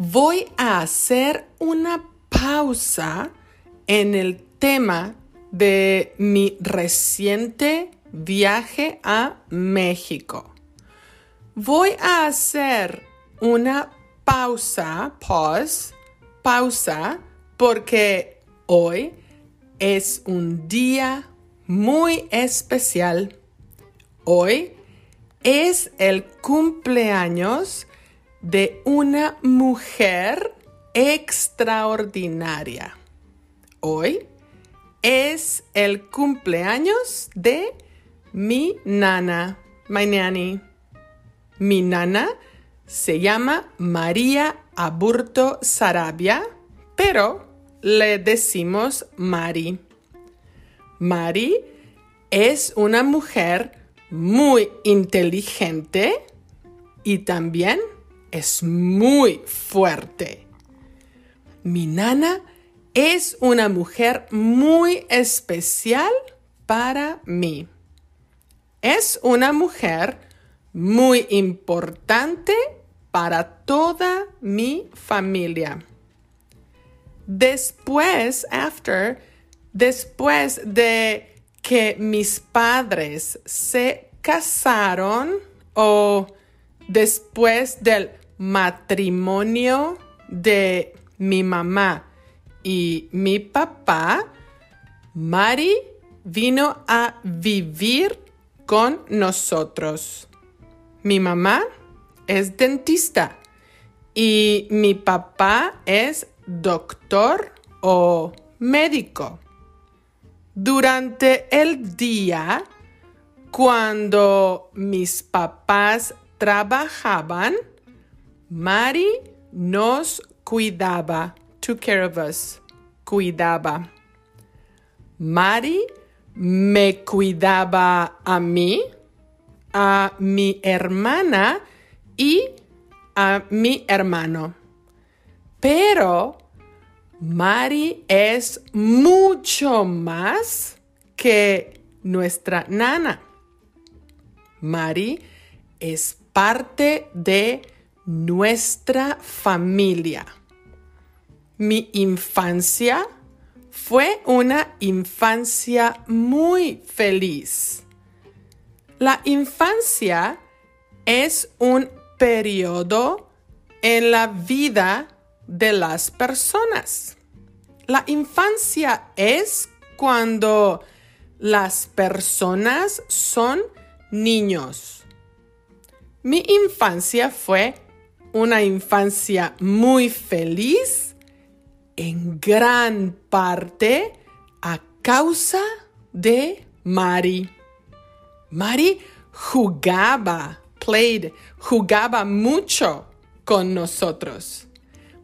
voy a hacer una pausa en el tema de mi reciente viaje a México. Voy a hacer una pausa, pause, pausa, porque hoy es un día muy especial. Hoy es el cumpleaños de una mujer extraordinaria. Hoy es el cumpleaños de mi nana, my nanny. Mi nana se llama María Aburto Sarabia, pero le decimos Mari. Mari es una mujer muy inteligente y también es muy fuerte. Mi nana es una mujer muy especial para mí. Es una mujer muy importante para toda mi familia. Después, after, después de que mis padres se casaron o después del matrimonio de mi mamá y mi papá, Mari vino a vivir con nosotros. Mi mamá es dentista y mi papá es doctor o médico. Durante el día, cuando mis papás trabajaban, Mari nos cuidaba, took care of us, cuidaba. Mari me cuidaba a mí, a mi hermana y a mi hermano. Pero Mari es mucho más que nuestra nana. Mari es parte de nuestra familia. Mi infancia fue una infancia muy feliz. La infancia es un periodo en la vida de las personas. La infancia es cuando las personas son niños. Mi infancia fue una infancia muy feliz, en gran parte a causa de Mari. Mari jugaba, played, jugaba mucho con nosotros.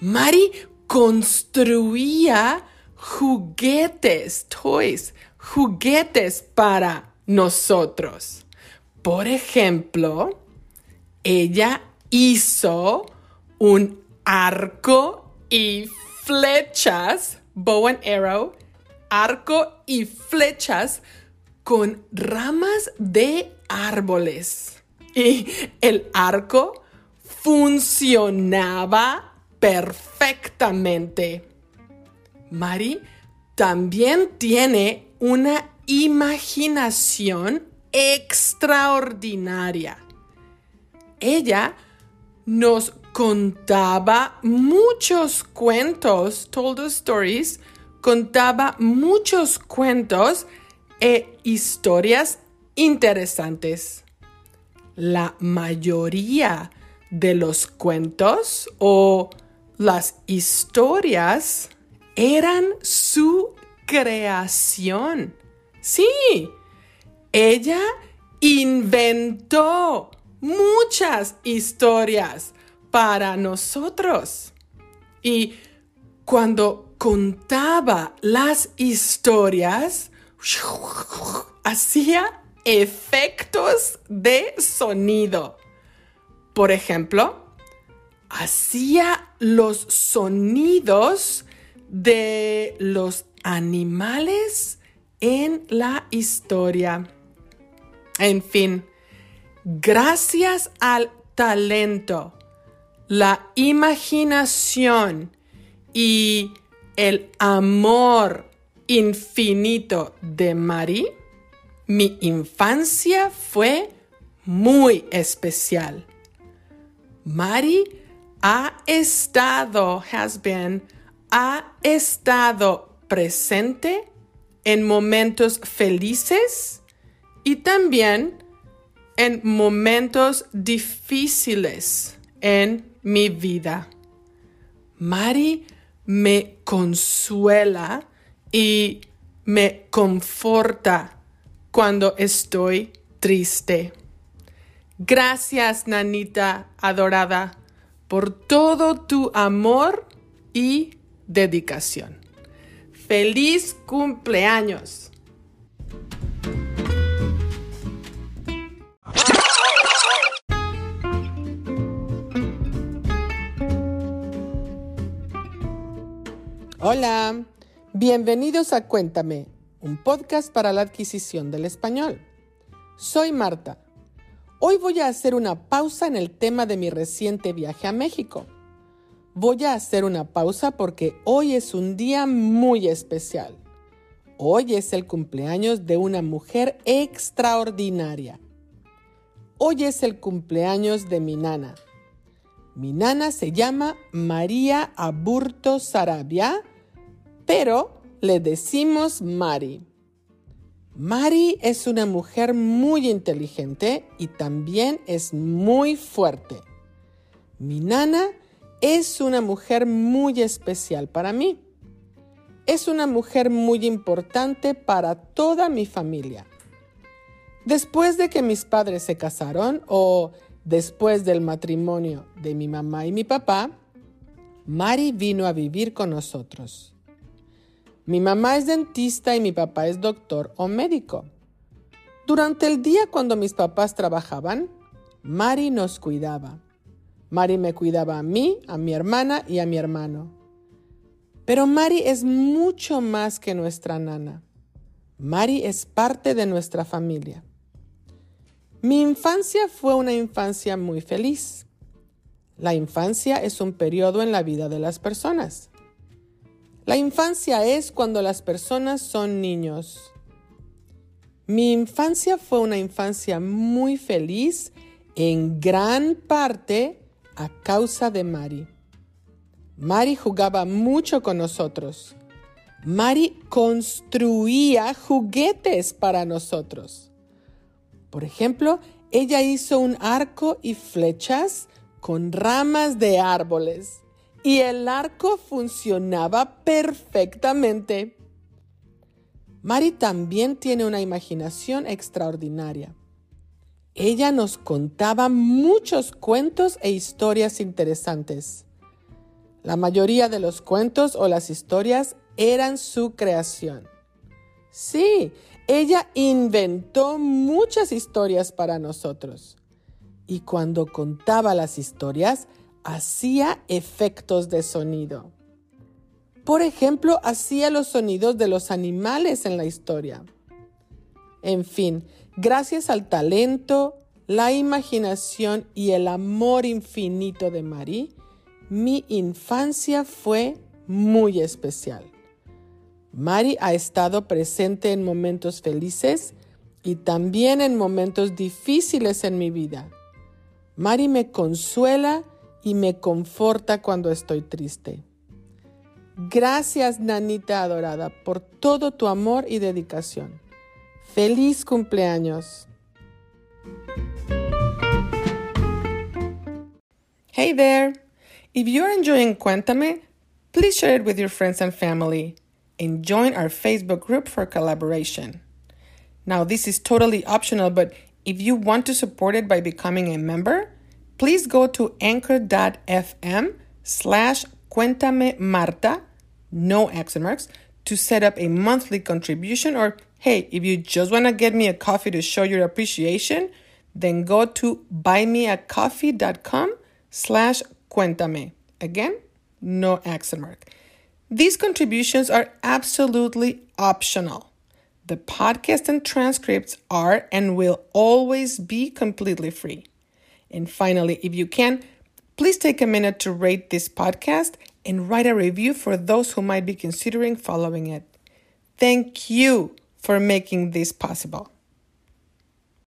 Mari construía juguetes, toys, juguetes para nosotros. Por ejemplo, ella hizo un arco y flechas, bow and arrow, arco y flechas con ramas de árboles. Y el arco funcionaba perfectamente. Mari también tiene una imaginación extraordinaria. Ella nos contaba muchos cuentos, told us stories, contaba muchos cuentos e historias interesantes. La mayoría de los cuentos o las historias eran su creación. Sí, ella inventó muchas historias para nosotros. Y cuando contaba las historias, hacía efectos de sonido. Por ejemplo, hacía los sonidos de los animales en la historia. En fin, gracias al talento, la imaginación y el amor infinito de Mari, mi infancia fue muy especial. Mari ha estado, has been, ha estado presente en momentos felices y también en momentos difíciles en mi vida. Mari me consuela y me conforta cuando estoy triste. Gracias, nanita adorada, por todo tu amor y dedicación. ¡Feliz cumpleaños! Hola, bienvenidos a Cuéntame, un podcast para la adquisición del español. Soy Marta Hoy voy a hacer una pausa en el tema de mi reciente viaje a México. Voy a hacer una pausa porque hoy es un día muy especial. Hoy es el cumpleaños de una mujer extraordinaria. Hoy es el cumpleaños de mi nana. Mi nana se llama María Aburto Sarabia, pero le decimos Mari. Mari es una mujer muy inteligente y también es muy fuerte. Mi nana es una mujer muy especial para mí. Es una mujer muy importante para toda mi familia. Después de que mis padres se casaron o después del matrimonio de mi mamá y mi papá, Mari vino a vivir con nosotros. Mi mamá es dentista y mi papá es doctor o médico. Durante el día cuando mis papás trabajaban, Mari nos cuidaba. Mari me cuidaba a mí, a mi hermana y a mi hermano. Pero Mari es mucho más que nuestra nana. Mari es parte de nuestra familia. Mi infancia fue una infancia muy feliz. La infancia es un periodo en la vida de las personas. La infancia es cuando las personas son niños. Mi infancia fue una infancia muy feliz en gran parte a causa de Mari. Mari jugaba mucho con nosotros. Mari construía juguetes para nosotros. Por ejemplo, ella hizo un arco y flechas con ramas de árboles y el arco funcionaba perfectamente. Mari también tiene una imaginación extraordinaria. Ella nos contaba muchos cuentos e historias interesantes. La mayoría de los cuentos o las historias eran su creación. Sí, ella inventó muchas historias para nosotros. Y cuando contaba las historias, hacía efectos de sonido. Por ejemplo, hacía los sonidos de los animales en la historia. En fin, gracias al talento, la imaginación y el amor infinito de Marie, mi infancia fue muy especial. Mari ha estado presente en momentos felices y también en momentos difíciles en mi vida. Mari me consuela y me conforta cuando estoy triste. Gracias, nanita adorada, por todo tu amor y dedicación. Feliz cumpleaños. Hey there! If you're enjoying Cuéntame, please share it with your friends and family and join our Facebook group for collaboration. Now, this is totally optional, but if you want to support it by becoming a member, please go to anchor.fm slash cuéntame marta no accent marks, to set up a monthly contribution or hey, if you just want to get me a coffee to show your appreciation, then go to buymeacoffee.com slash cuéntame. Again, no accent mark. These contributions are absolutely optional. The podcast and transcripts are and will always be completely free. And finally, if you can, please take a minute to rate this podcast and write a review for those who might be considering following it. Thank you for making this possible.